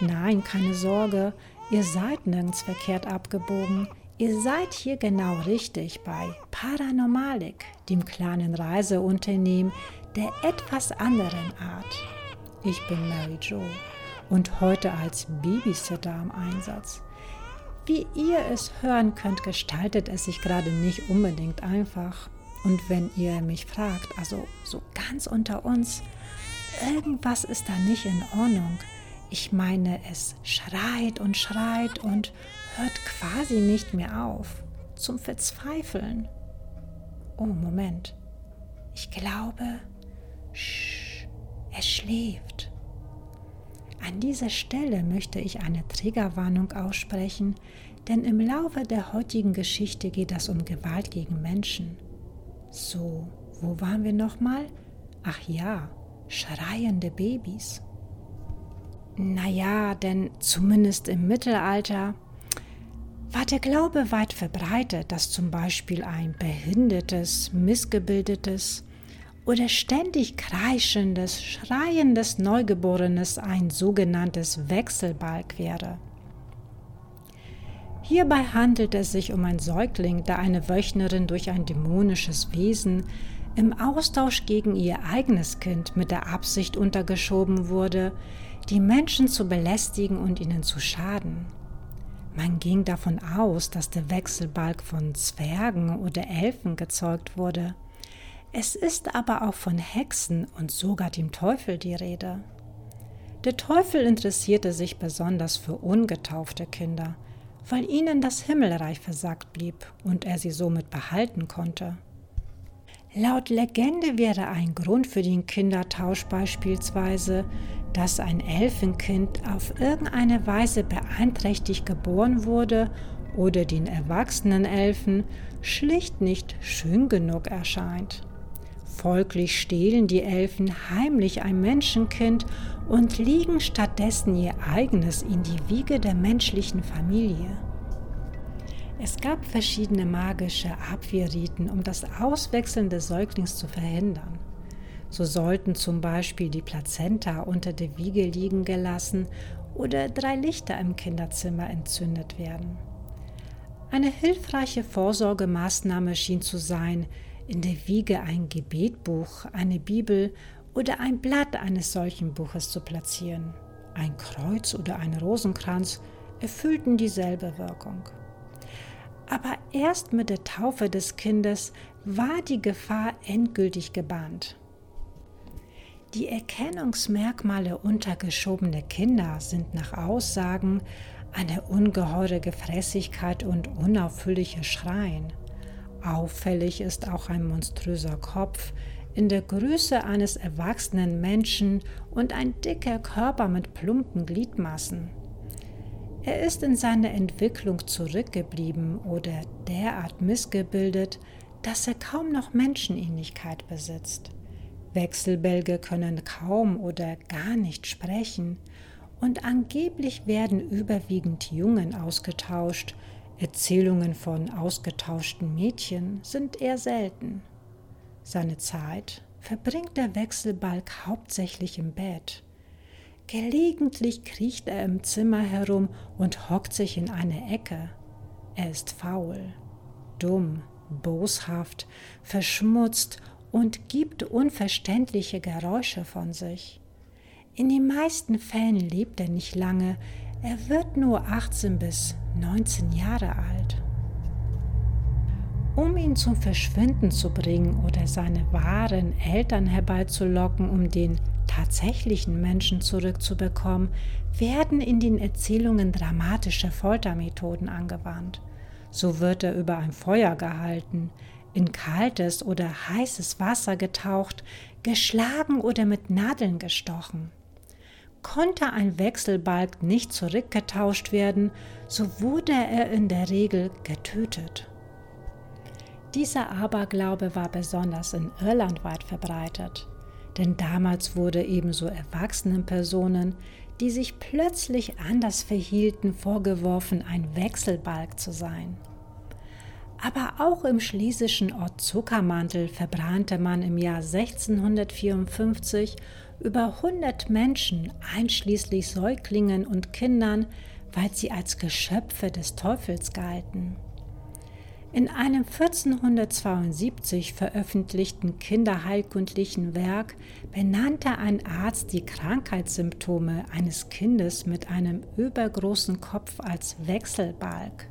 Nein, keine Sorge, ihr seid nirgends verkehrt abgebogen. Ihr seid hier genau richtig bei Paranormalik, dem kleinen Reiseunternehmen der etwas anderen Art. Ich bin Mary Jo und heute als Babysitter am Einsatz. Wie ihr es hören könnt, gestaltet es sich gerade nicht unbedingt einfach. Und wenn ihr mich fragt, also so ganz unter uns, irgendwas ist da nicht in Ordnung. Ich meine, es schreit und schreit und hört quasi nicht mehr auf. Zum Verzweifeln. Oh, Moment. Ich glaube, sch, es schläft. An dieser Stelle möchte ich eine Triggerwarnung aussprechen, denn im Laufe der heutigen Geschichte geht es um Gewalt gegen Menschen. So, wo waren wir nochmal? Ach ja, schreiende Babys. Naja, denn zumindest im Mittelalter war der Glaube weit verbreitet, dass zum Beispiel ein behindertes, missgebildetes oder ständig kreischendes, schreiendes Neugeborenes ein sogenanntes Wechselbalg wäre. Hierbei handelt es sich um einen Säugling, der eine Wöchnerin durch ein dämonisches Wesen im Austausch gegen ihr eigenes Kind mit der Absicht untergeschoben wurde, die Menschen zu belästigen und ihnen zu schaden. Man ging davon aus, dass der Wechselbalg von Zwergen oder Elfen gezeugt wurde. Es ist aber auch von Hexen und sogar dem Teufel die Rede. Der Teufel interessierte sich besonders für ungetaufte Kinder, weil ihnen das Himmelreich versagt blieb und er sie somit behalten konnte. Laut Legende wäre ein Grund für den Kindertausch beispielsweise, dass ein Elfenkind auf irgendeine Weise beeinträchtigt geboren wurde oder den erwachsenen Elfen schlicht nicht schön genug erscheint. Folglich stehlen die Elfen heimlich ein Menschenkind und legen stattdessen ihr eigenes in die Wiege der menschlichen Familie. Es gab verschiedene magische Abwehrriten, um das Auswechseln des Säuglings zu verhindern. So sollten zum Beispiel die Plazenta unter der Wiege liegen gelassen oder drei Lichter im Kinderzimmer entzündet werden. Eine hilfreiche Vorsorgemaßnahme schien zu sein, in der Wiege ein Gebetbuch, eine Bibel oder ein Blatt eines solchen Buches zu platzieren. Ein Kreuz oder ein Rosenkranz erfüllten dieselbe Wirkung. Aber erst mit der Taufe des Kindes war die Gefahr endgültig gebahnt. Die Erkennungsmerkmale untergeschobener Kinder sind nach Aussagen eine ungeheure Gefräßigkeit und unauffüllliches Schreien. Auffällig ist auch ein monströser Kopf in der Größe eines erwachsenen Menschen und ein dicker Körper mit plumpen Gliedmaßen. Er ist in seiner Entwicklung zurückgeblieben oder derart missgebildet, dass er kaum noch Menschenähnlichkeit besitzt. Wechselbälge können kaum oder gar nicht sprechen und angeblich werden überwiegend Jungen ausgetauscht, Erzählungen von ausgetauschten Mädchen sind eher selten. Seine Zeit verbringt der Wechselbalg hauptsächlich im Bett. Gelegentlich kriecht er im Zimmer herum und hockt sich in eine Ecke. Er ist faul, dumm, boshaft, verschmutzt und gibt unverständliche Geräusche von sich. In den meisten Fällen lebt er nicht lange, er wird nur 18 bis 19 Jahre alt. Um ihn zum Verschwinden zu bringen oder seine wahren Eltern herbeizulocken, um den tatsächlichen Menschen zurückzubekommen, werden in den Erzählungen dramatische Foltermethoden angewandt. So wird er über ein Feuer gehalten, in kaltes oder heißes Wasser getaucht, geschlagen oder mit Nadeln gestochen. Konnte ein Wechselbalg nicht zurückgetauscht werden, so wurde er in der Regel getötet. Dieser Aberglaube war besonders in Irland weit verbreitet, denn damals wurde ebenso erwachsenen Personen, die sich plötzlich anders verhielten, vorgeworfen, ein Wechselbalg zu sein. Aber auch im schlesischen Ort Zuckermantel verbrannte man im Jahr 1654 über 100 Menschen, einschließlich Säuglingen und Kindern, weil sie als Geschöpfe des Teufels galten. In einem 1472 veröffentlichten kinderheilkundlichen Werk benannte ein Arzt die Krankheitssymptome eines Kindes mit einem übergroßen Kopf als Wechselbalg.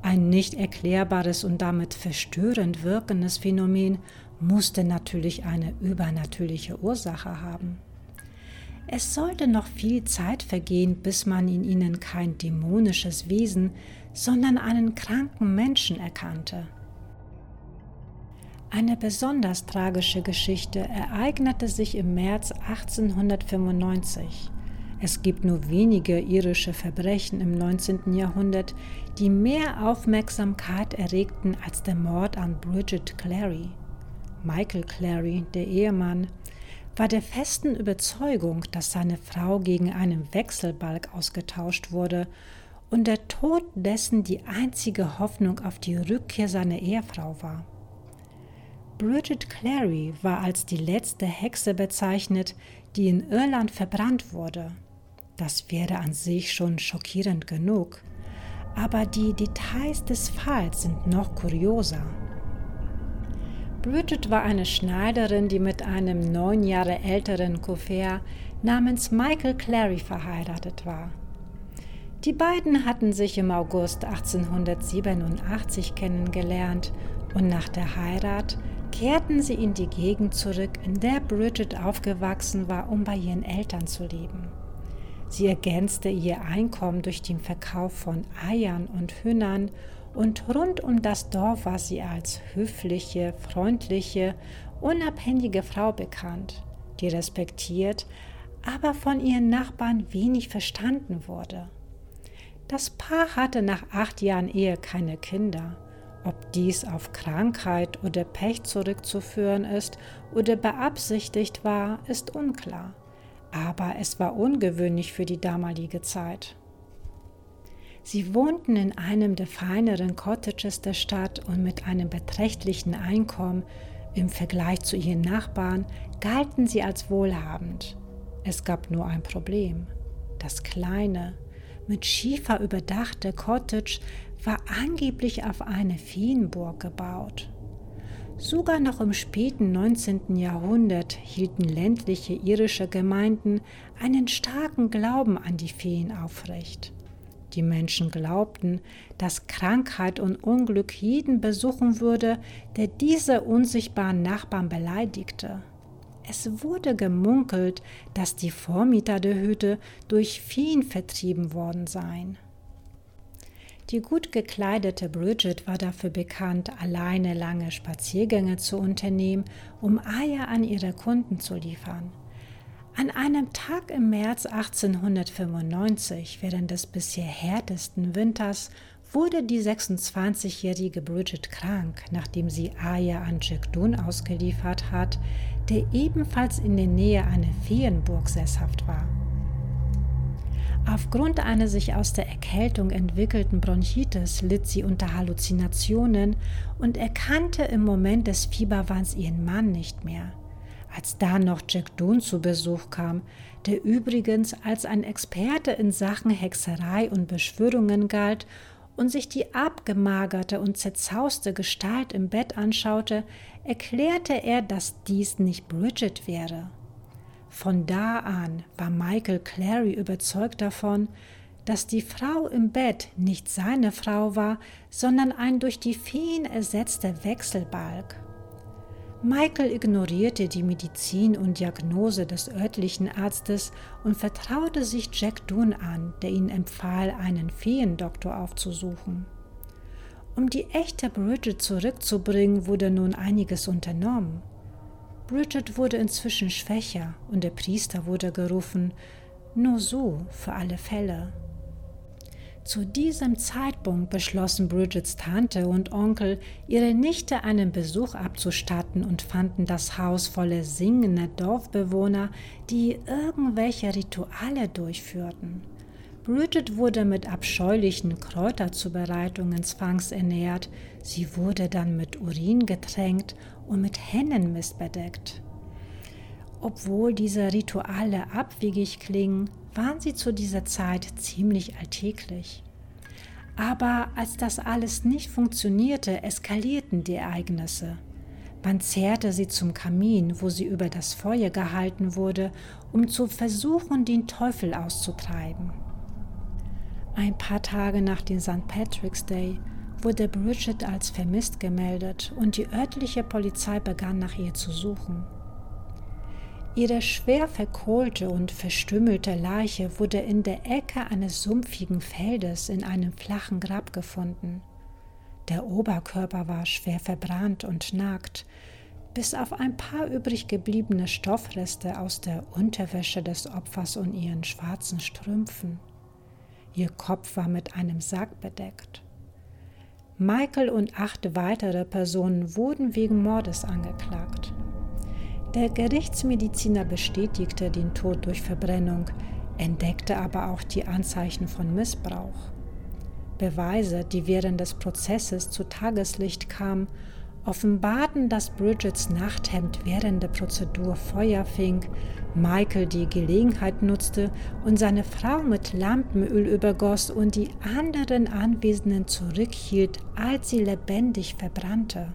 Ein nicht erklärbares und damit verstörend wirkendes Phänomen musste natürlich eine übernatürliche Ursache haben. Es sollte noch viel Zeit vergehen, bis man in ihnen kein dämonisches Wesen, sondern einen kranken Menschen erkannte. Eine besonders tragische Geschichte ereignete sich im März 1895. Es gibt nur wenige irische Verbrechen im 19. Jahrhundert, die mehr Aufmerksamkeit erregten als der Mord an Bridget Clary. Michael Clary, der Ehemann, war der festen Überzeugung, dass seine Frau gegen einen Wechselbalg ausgetauscht wurde und der Tod dessen die einzige Hoffnung auf die Rückkehr seiner Ehefrau war. Bridget Clary war als die letzte Hexe bezeichnet, die in Irland verbrannt wurde. Das wäre an sich schon schockierend genug, aber die Details des Falls sind noch kurioser. Bridget war eine Schneiderin, die mit einem neun Jahre älteren Koffer namens Michael Clary verheiratet war. Die beiden hatten sich im August 1887 kennengelernt und nach der Heirat kehrten sie in die Gegend zurück, in der Bridget aufgewachsen war, um bei ihren Eltern zu leben. Sie ergänzte ihr Einkommen durch den Verkauf von Eiern und Hühnern und rund um das Dorf war sie als höfliche, freundliche, unabhängige Frau bekannt, die respektiert, aber von ihren Nachbarn wenig verstanden wurde. Das Paar hatte nach acht Jahren Ehe keine Kinder. Ob dies auf Krankheit oder Pech zurückzuführen ist oder beabsichtigt war, ist unklar. Aber es war ungewöhnlich für die damalige Zeit. Sie wohnten in einem der feineren Cottages der Stadt und mit einem beträchtlichen Einkommen im Vergleich zu ihren Nachbarn galten sie als wohlhabend. Es gab nur ein Problem. Das kleine, mit Schiefer überdachte Cottage war angeblich auf eine Feenburg gebaut. Sogar noch im späten 19. Jahrhundert hielten ländliche irische Gemeinden einen starken Glauben an die Feen aufrecht. Die Menschen glaubten, dass Krankheit und Unglück jeden besuchen würde, der diese unsichtbaren Nachbarn beleidigte. Es wurde gemunkelt, dass die Vormieter der Hütte durch Feen vertrieben worden seien. Die gut gekleidete Bridget war dafür bekannt, alleine lange Spaziergänge zu unternehmen, um Eier an ihre Kunden zu liefern. An einem Tag im März 1895, während des bisher härtesten Winters, wurde die 26-jährige Bridget krank, nachdem sie Aya an Jack Dunn ausgeliefert hat, der ebenfalls in der Nähe einer Feenburg sesshaft war. Aufgrund einer sich aus der Erkältung entwickelten Bronchitis litt sie unter Halluzinationen und erkannte im Moment des Fieberwahns ihren Mann nicht mehr. Als da noch Jack Doon zu Besuch kam, der übrigens als ein Experte in Sachen Hexerei und Beschwörungen galt und sich die abgemagerte und zerzauste Gestalt im Bett anschaute, erklärte er, dass dies nicht Bridget wäre. Von da an war Michael Clary überzeugt davon, dass die Frau im Bett nicht seine Frau war, sondern ein durch die Feen ersetzter Wechselbalg. Michael ignorierte die Medizin und Diagnose des örtlichen Arztes und vertraute sich Jack Dunn an, der ihn empfahl, einen Feendoktor aufzusuchen. Um die echte Bridget zurückzubringen, wurde nun einiges unternommen. Bridget wurde inzwischen schwächer und der Priester wurde gerufen, nur so für alle Fälle. Zu diesem Zeitpunkt beschlossen Bridgets Tante und Onkel, ihre Nichte einen Besuch abzustatten und fanden das Haus voller singender Dorfbewohner, die irgendwelche Rituale durchführten. Bridget wurde mit abscheulichen Kräuterzubereitungen zwangsernährt, sie wurde dann mit Urin getränkt und mit Hennenmist bedeckt. Obwohl diese Rituale abwegig klingen, waren sie zu dieser Zeit ziemlich alltäglich. Aber als das alles nicht funktionierte, eskalierten die Ereignisse. Man zehrte sie zum Kamin, wo sie über das Feuer gehalten wurde, um zu versuchen, den Teufel auszutreiben. Ein paar Tage nach dem St. Patrick's Day wurde Bridget als vermisst gemeldet und die örtliche Polizei begann nach ihr zu suchen. Ihre schwer verkohlte und verstümmelte Leiche wurde in der Ecke eines sumpfigen Feldes in einem flachen Grab gefunden. Der Oberkörper war schwer verbrannt und nackt, bis auf ein paar übrig gebliebene Stoffreste aus der Unterwäsche des Opfers und ihren schwarzen Strümpfen. Ihr Kopf war mit einem Sack bedeckt. Michael und acht weitere Personen wurden wegen Mordes angeklagt. Der Gerichtsmediziner bestätigte den Tod durch Verbrennung, entdeckte aber auch die Anzeichen von Missbrauch. Beweise, die während des Prozesses zu Tageslicht kamen, offenbarten, dass Bridgets Nachthemd während der Prozedur Feuer fing, Michael die Gelegenheit nutzte und seine Frau mit Lampenöl übergoss und die anderen Anwesenden zurückhielt, als sie lebendig verbrannte.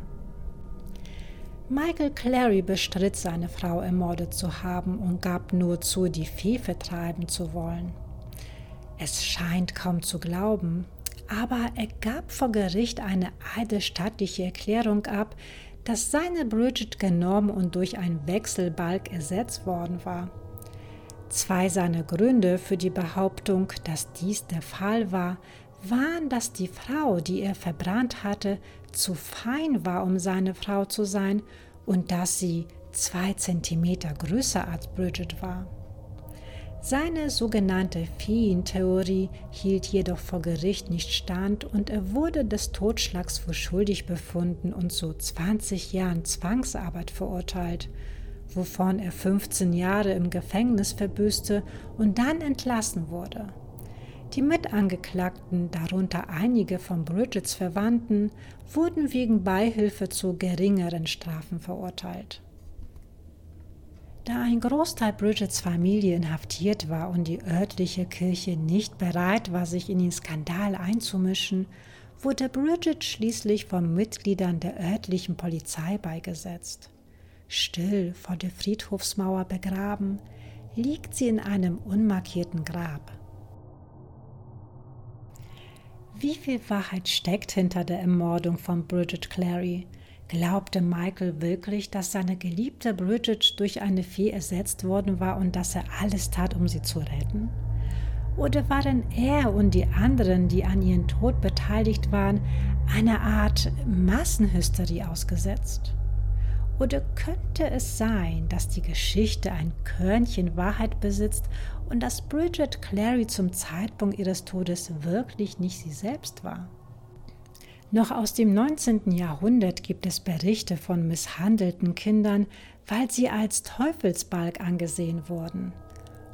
Michael Clary bestritt, seine Frau ermordet zu haben und gab nur zu, die Fee vertreiben zu wollen. Es scheint kaum zu glauben, aber er gab vor Gericht eine eidesstattliche Erklärung ab, dass seine Bridget genommen und durch einen Wechselbalg ersetzt worden war. Zwei seiner Gründe für die Behauptung, dass dies der Fall war, waren, dass die Frau, die er verbrannt hatte, zu fein war, um seine Frau zu sein und dass sie zwei Zentimeter größer als Bridget war. Seine sogenannte Feentheorie hielt jedoch vor Gericht nicht stand und er wurde des Totschlags für schuldig befunden und zu 20 Jahren Zwangsarbeit verurteilt, wovon er 15 Jahre im Gefängnis verbüßte und dann entlassen wurde. Die Mitangeklagten, darunter einige von Bridgets Verwandten, wurden wegen Beihilfe zu geringeren Strafen verurteilt. Da ein Großteil Bridgets Familie inhaftiert war und die örtliche Kirche nicht bereit war, sich in den Skandal einzumischen, wurde Bridget schließlich von Mitgliedern der örtlichen Polizei beigesetzt. Still vor der Friedhofsmauer begraben, liegt sie in einem unmarkierten Grab. Wie viel Wahrheit steckt hinter der Ermordung von Bridget Clary? Glaubte Michael wirklich, dass seine geliebte Bridget durch eine Fee ersetzt worden war und dass er alles tat, um sie zu retten? Oder waren er und die anderen, die an ihrem Tod beteiligt waren, einer Art Massenhysterie ausgesetzt? Oder könnte es sein, dass die Geschichte ein Körnchen Wahrheit besitzt und dass Bridget Clary zum Zeitpunkt ihres Todes wirklich nicht sie selbst war? Noch aus dem 19. Jahrhundert gibt es Berichte von misshandelten Kindern, weil sie als Teufelsbalg angesehen wurden.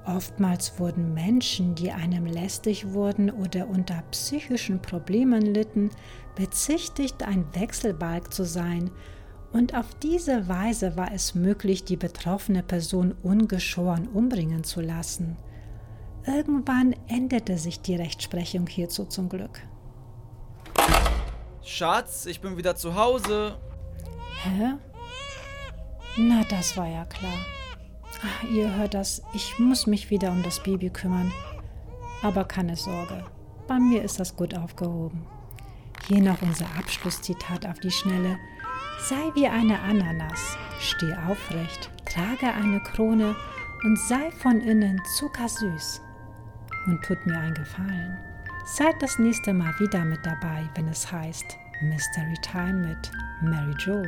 Oftmals wurden Menschen, die einem lästig wurden oder unter psychischen Problemen litten, bezichtigt, ein Wechselbalg zu sein und auf diese Weise war es möglich, die betroffene Person ungeschoren umbringen zu lassen. Irgendwann änderte sich die Rechtsprechung hierzu zum Glück. Schatz, ich bin wieder zu Hause. Hä? Na, das war ja klar. Ach, ihr hört das, ich muss mich wieder um das Baby kümmern. Aber keine Sorge, bei mir ist das gut aufgehoben. Hier noch unser Abschlusszitat auf die Schnelle. Sei wie eine Ananas, steh aufrecht, trage eine Krone und sei von innen zuckersüß. Und tut mir einen Gefallen. Seid das nächste Mal wieder mit dabei, wenn es heißt Mystery Time mit Mary Jo.